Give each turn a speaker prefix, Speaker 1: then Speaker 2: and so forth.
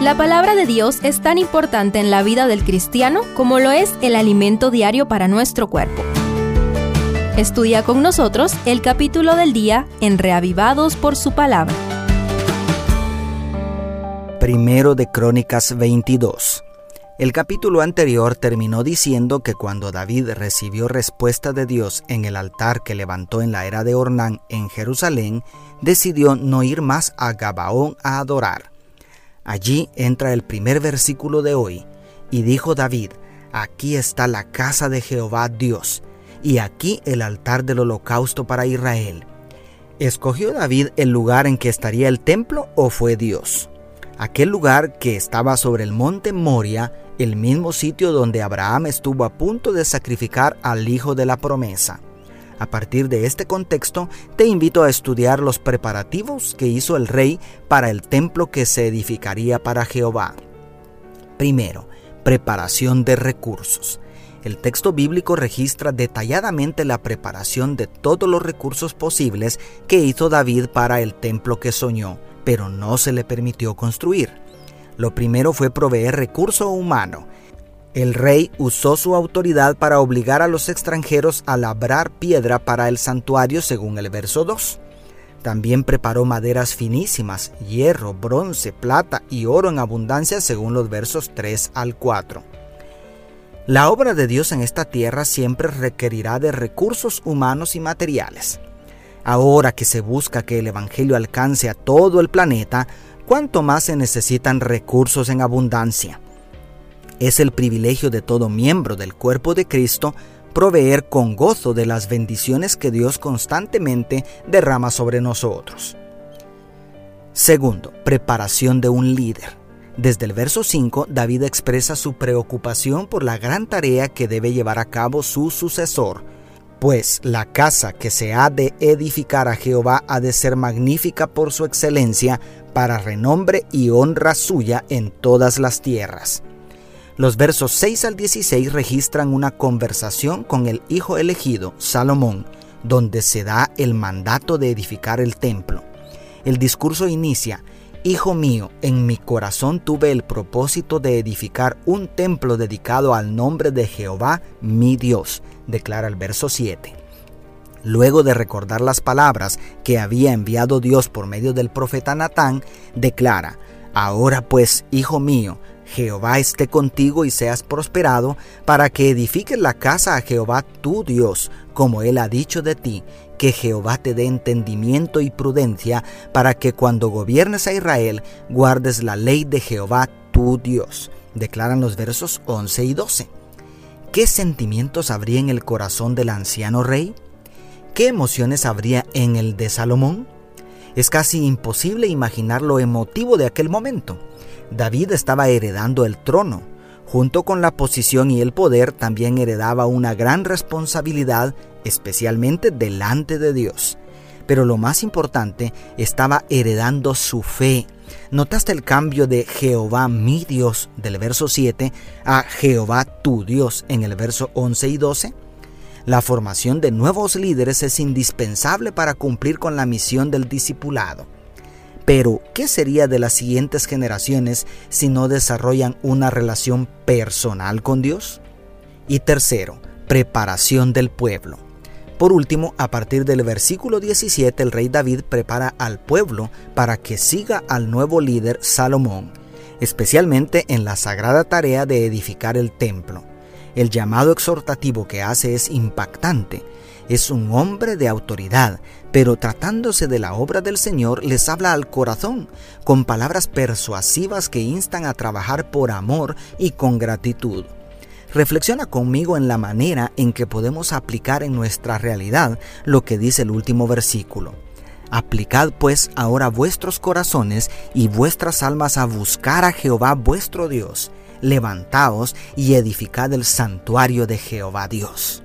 Speaker 1: La palabra de Dios es tan importante en la vida del cristiano como lo es el alimento diario para nuestro cuerpo. Estudia con nosotros el capítulo del día en Reavivados por su palabra.
Speaker 2: Primero de Crónicas 22. El capítulo anterior terminó diciendo que cuando David recibió respuesta de Dios en el altar que levantó en la era de Ornán en Jerusalén, decidió no ir más a Gabaón a adorar. Allí entra el primer versículo de hoy, y dijo David, aquí está la casa de Jehová Dios, y aquí el altar del holocausto para Israel. ¿Escogió David el lugar en que estaría el templo o fue Dios? Aquel lugar que estaba sobre el monte Moria el mismo sitio donde Abraham estuvo a punto de sacrificar al hijo de la promesa. A partir de este contexto, te invito a estudiar los preparativos que hizo el rey para el templo que se edificaría para Jehová. Primero, preparación de recursos. El texto bíblico registra detalladamente la preparación de todos los recursos posibles que hizo David para el templo que soñó, pero no se le permitió construir. Lo primero fue proveer recurso humano. El rey usó su autoridad para obligar a los extranjeros a labrar piedra para el santuario según el verso 2. También preparó maderas finísimas, hierro, bronce, plata y oro en abundancia según los versos 3 al 4. La obra de Dios en esta tierra siempre requerirá de recursos humanos y materiales. Ahora que se busca que el Evangelio alcance a todo el planeta, cuánto más se necesitan recursos en abundancia. Es el privilegio de todo miembro del cuerpo de Cristo proveer con gozo de las bendiciones que Dios constantemente derrama sobre nosotros. Segundo, preparación de un líder. Desde el verso 5, David expresa su preocupación por la gran tarea que debe llevar a cabo su sucesor, pues la casa que se ha de edificar a Jehová ha de ser magnífica por su excelencia, para renombre y honra suya en todas las tierras. Los versos 6 al 16 registran una conversación con el hijo elegido, Salomón, donde se da el mandato de edificar el templo. El discurso inicia, Hijo mío, en mi corazón tuve el propósito de edificar un templo dedicado al nombre de Jehová, mi Dios, declara el verso 7. Luego de recordar las palabras que había enviado Dios por medio del profeta Natán, declara, Ahora pues, hijo mío, Jehová esté contigo y seas prosperado, para que edifiques la casa a Jehová tu Dios, como él ha dicho de ti, que Jehová te dé entendimiento y prudencia, para que cuando gobiernes a Israel guardes la ley de Jehová tu Dios. Declaran los versos 11 y 12. ¿Qué sentimientos habría en el corazón del anciano rey? ¿Qué emociones habría en el de Salomón? Es casi imposible imaginar lo emotivo de aquel momento. David estaba heredando el trono. Junto con la posición y el poder también heredaba una gran responsabilidad, especialmente delante de Dios. Pero lo más importante, estaba heredando su fe. ¿Notaste el cambio de Jehová mi Dios del verso 7 a Jehová tu Dios en el verso 11 y 12? La formación de nuevos líderes es indispensable para cumplir con la misión del discipulado. Pero, ¿qué sería de las siguientes generaciones si no desarrollan una relación personal con Dios? Y tercero, preparación del pueblo. Por último, a partir del versículo 17, el rey David prepara al pueblo para que siga al nuevo líder Salomón, especialmente en la sagrada tarea de edificar el templo. El llamado exhortativo que hace es impactante es un hombre de autoridad, pero tratándose de la obra del Señor les habla al corazón, con palabras persuasivas que instan a trabajar por amor y con gratitud. Reflexiona conmigo en la manera en que podemos aplicar en nuestra realidad lo que dice el último versículo. Aplicad pues ahora vuestros corazones y vuestras almas a buscar a Jehová vuestro Dios. Levantaos y edificad el santuario de Jehová Dios.